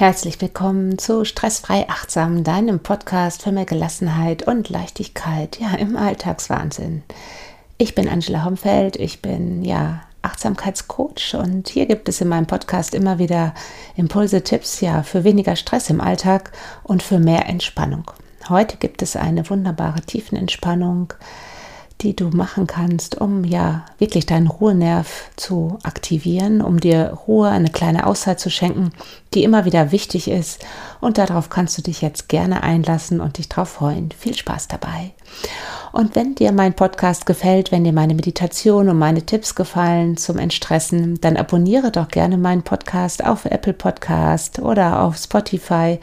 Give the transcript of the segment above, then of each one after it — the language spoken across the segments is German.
Herzlich willkommen zu Stressfrei Achtsam, deinem Podcast für mehr Gelassenheit und Leichtigkeit, ja, im Alltagswahnsinn. Ich bin Angela Homfeld, ich bin, ja, Achtsamkeitscoach und hier gibt es in meinem Podcast immer wieder Impulse, Tipps, ja, für weniger Stress im Alltag und für mehr Entspannung. Heute gibt es eine wunderbare Tiefenentspannung, die du machen kannst, um ja wirklich deinen Ruhenerv zu aktivieren, um dir Ruhe, eine kleine Auszeit zu schenken, die immer wieder wichtig ist. Und darauf kannst du dich jetzt gerne einlassen und dich drauf freuen. Viel Spaß dabei. Und wenn dir mein Podcast gefällt, wenn dir meine Meditation und meine Tipps gefallen zum Entstressen, dann abonniere doch gerne meinen Podcast auf Apple Podcast oder auf Spotify.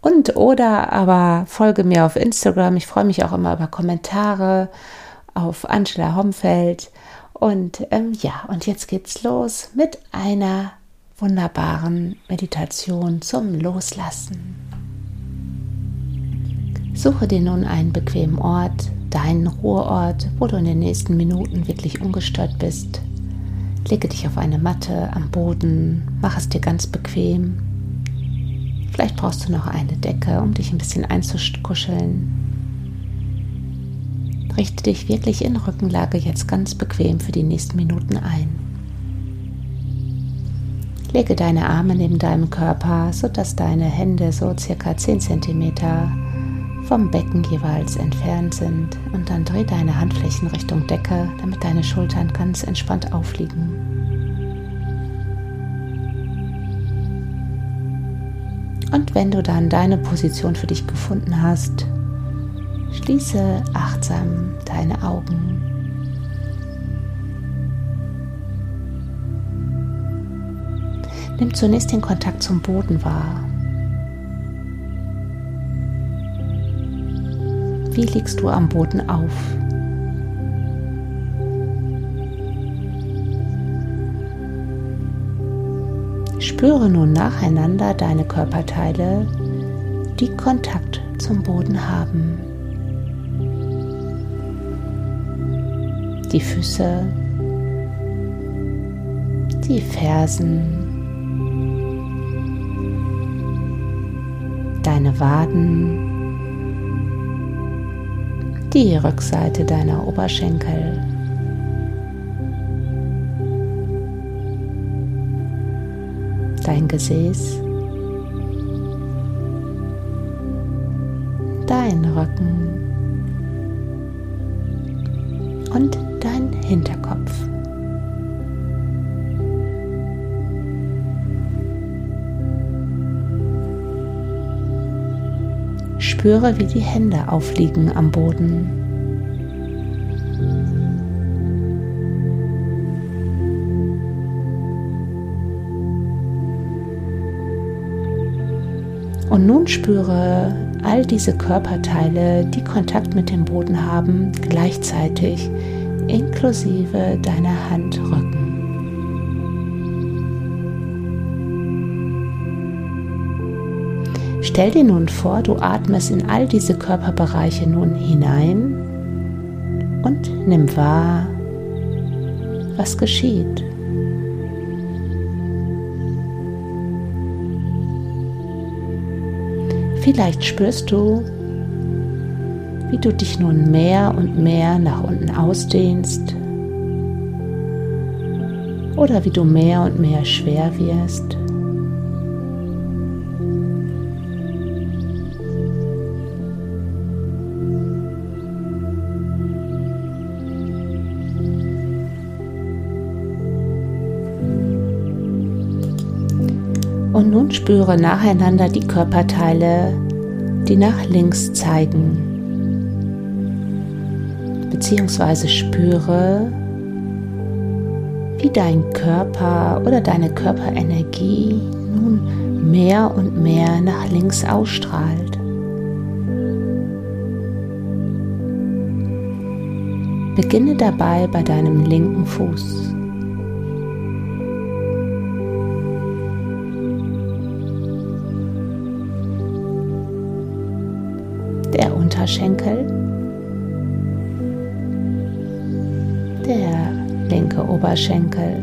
Und oder aber folge mir auf Instagram. Ich freue mich auch immer über Kommentare auf Angela Homfeld. Und ähm, ja, und jetzt geht's los mit einer wunderbaren Meditation zum Loslassen. Suche dir nun einen bequemen Ort, deinen Ruheort, wo du in den nächsten Minuten wirklich ungestört bist. Lege dich auf eine Matte am Boden, mach es dir ganz bequem. Vielleicht brauchst du noch eine Decke, um dich ein bisschen einzukuscheln. Richte dich wirklich in Rückenlage jetzt ganz bequem für die nächsten Minuten ein. Lege deine Arme neben deinem Körper, sodass deine Hände so circa 10 cm vom Becken jeweils entfernt sind und dann dreh deine Handflächen Richtung Decke, damit deine Schultern ganz entspannt aufliegen. Und wenn du dann deine Position für dich gefunden hast, Schließe achtsam deine Augen. Nimm zunächst den Kontakt zum Boden wahr. Wie liegst du am Boden auf? Spüre nun nacheinander deine Körperteile, die Kontakt zum Boden haben. Die Füße, die Fersen, deine Waden, die Rückseite deiner Oberschenkel. Dein Gesäß, dein Rücken und dein Hinterkopf. Spüre, wie die Hände aufliegen am Boden. Und nun spüre all diese Körperteile, die Kontakt mit dem Boden haben, gleichzeitig inklusive deiner Handrücken. Stell dir nun vor, du atmest in all diese Körperbereiche nun hinein und nimm wahr, was geschieht. Vielleicht spürst du, wie du dich nun mehr und mehr nach unten ausdehnst oder wie du mehr und mehr schwer wirst. Und nun spüre nacheinander die Körperteile, die nach links zeigen beziehungsweise spüre, wie dein Körper oder deine Körperenergie nun mehr und mehr nach links ausstrahlt. Beginne dabei bei deinem linken Fuß. Der Unterschenkel. Oberschenkel,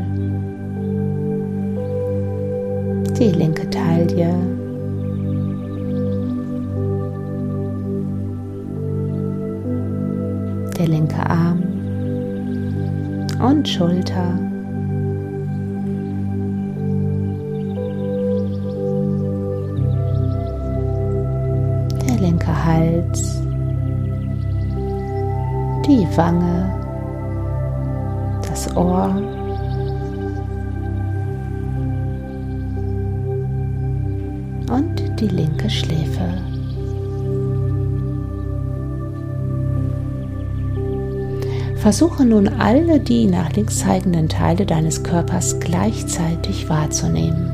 die linke Taille, der linke Arm. Und Schulter. Der linke Hals, die Wange, Ohr. und die linke Schläfe. Versuche nun alle die nach links zeigenden Teile deines Körpers gleichzeitig wahrzunehmen.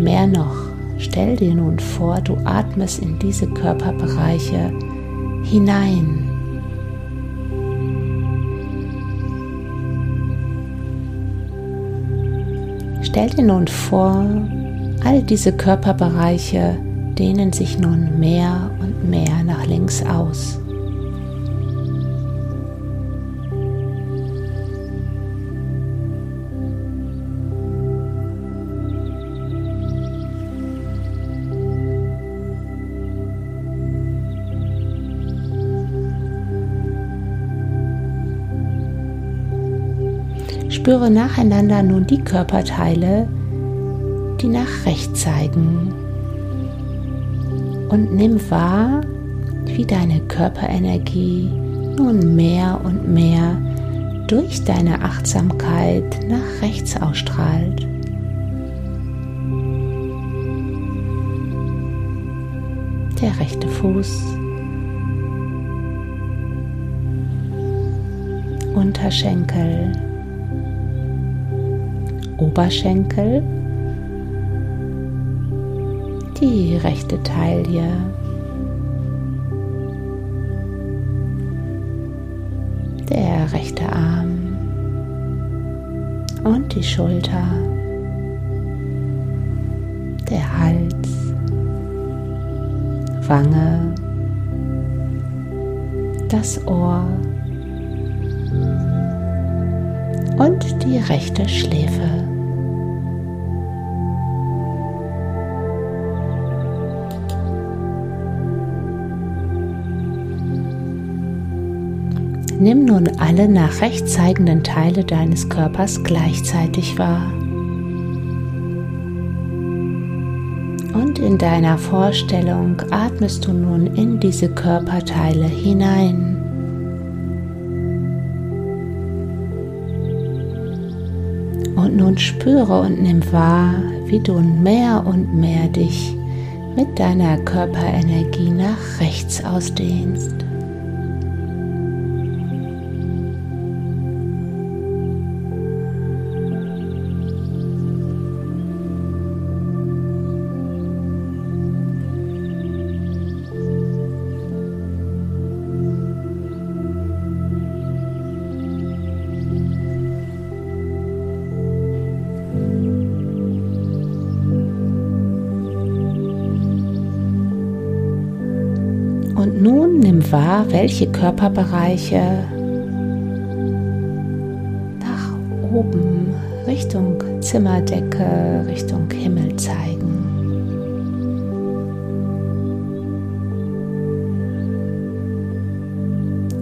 Mehr noch, stell dir nun vor, du atmest in diese Körperbereiche hinein. Stell dir nun vor, all diese Körperbereiche dehnen sich nun mehr und mehr nach links aus. Spüre nacheinander nun die Körperteile, die nach rechts zeigen. Und nimm wahr, wie deine Körperenergie nun mehr und mehr durch deine Achtsamkeit nach rechts ausstrahlt. Der rechte Fuß, Unterschenkel, Oberschenkel, die rechte Taille, der rechte Arm. Und die Schulter, der Hals, Wange, das Ohr. Und die rechte Schläfe. Nimm nun alle nach rechts zeigenden Teile deines Körpers gleichzeitig wahr. Und in deiner Vorstellung atmest du nun in diese Körperteile hinein. Spüre und nimm wahr, wie du mehr und mehr dich mit deiner Körperenergie nach rechts ausdehnst. Nun nimm wahr, welche Körperbereiche nach oben Richtung Zimmerdecke, Richtung Himmel zeigen.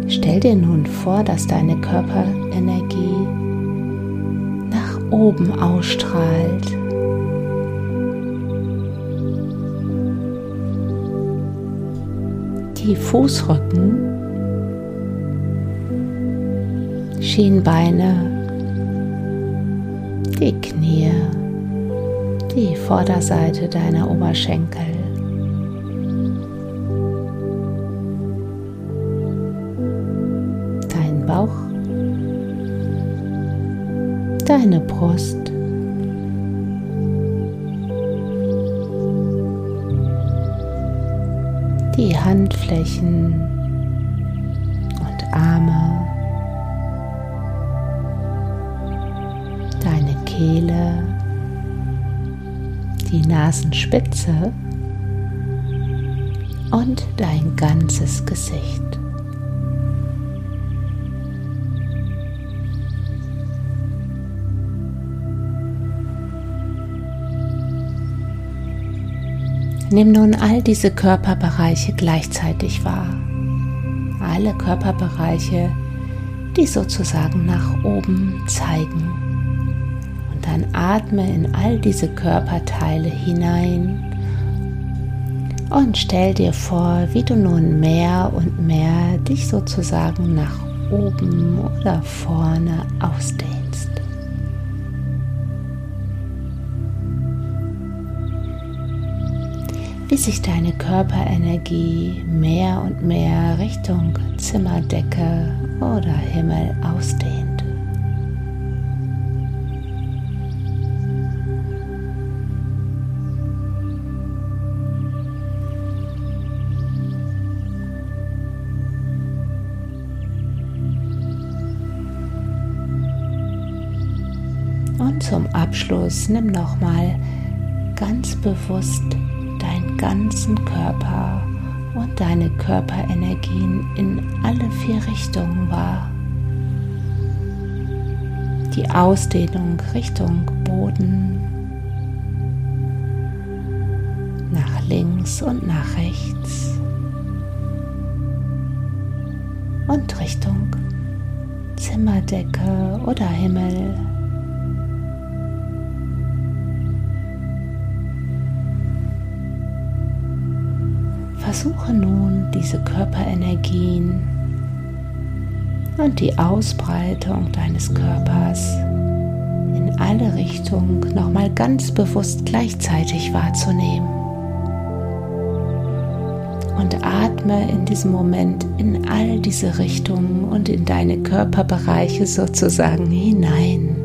Stell dir nun vor, dass deine Körperenergie nach oben ausstrahlt die Fußrücken, Schienbeine, die Knie, die Vorderseite deiner Oberschenkel. Dein Bauch, deine Brust, die Handflächen und Arme, deine Kehle, die Nasenspitze und dein ganzes Gesicht. Nimm nun all diese Körperbereiche gleichzeitig wahr. Alle Körperbereiche, die sozusagen nach oben zeigen. Und dann atme in all diese Körperteile hinein und stell dir vor, wie du nun mehr und mehr dich sozusagen nach oben oder vorne ausdehnst. Wie sich deine Körperenergie mehr und mehr Richtung Zimmerdecke oder Himmel ausdehnt. Und zum Abschluss nimm nochmal ganz bewusst ganzen Körper und deine Körperenergien in alle vier Richtungen wahr. Die Ausdehnung Richtung Boden, nach links und nach rechts und Richtung Zimmerdecke oder Himmel. Versuche nun diese Körperenergien und die Ausbreitung deines Körpers in alle Richtungen nochmal ganz bewusst gleichzeitig wahrzunehmen. Und atme in diesem Moment in all diese Richtungen und in deine Körperbereiche sozusagen hinein.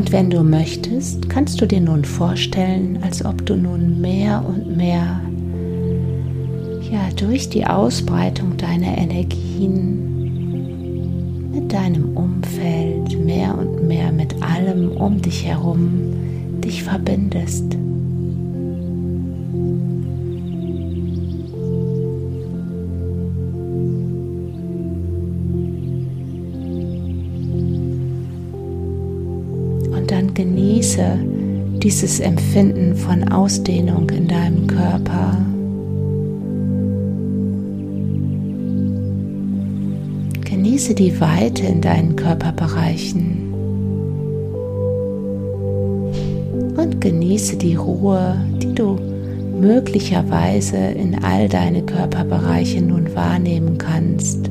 Und wenn du möchtest, kannst du dir nun vorstellen, als ob du nun mehr und mehr ja, durch die Ausbreitung deiner Energien mit deinem Umfeld mehr und mehr mit allem um dich herum dich verbindest. Genieße dieses Empfinden von Ausdehnung in deinem Körper. Genieße die Weite in deinen Körperbereichen und genieße die Ruhe, die du möglicherweise in all deine Körperbereiche nun wahrnehmen kannst.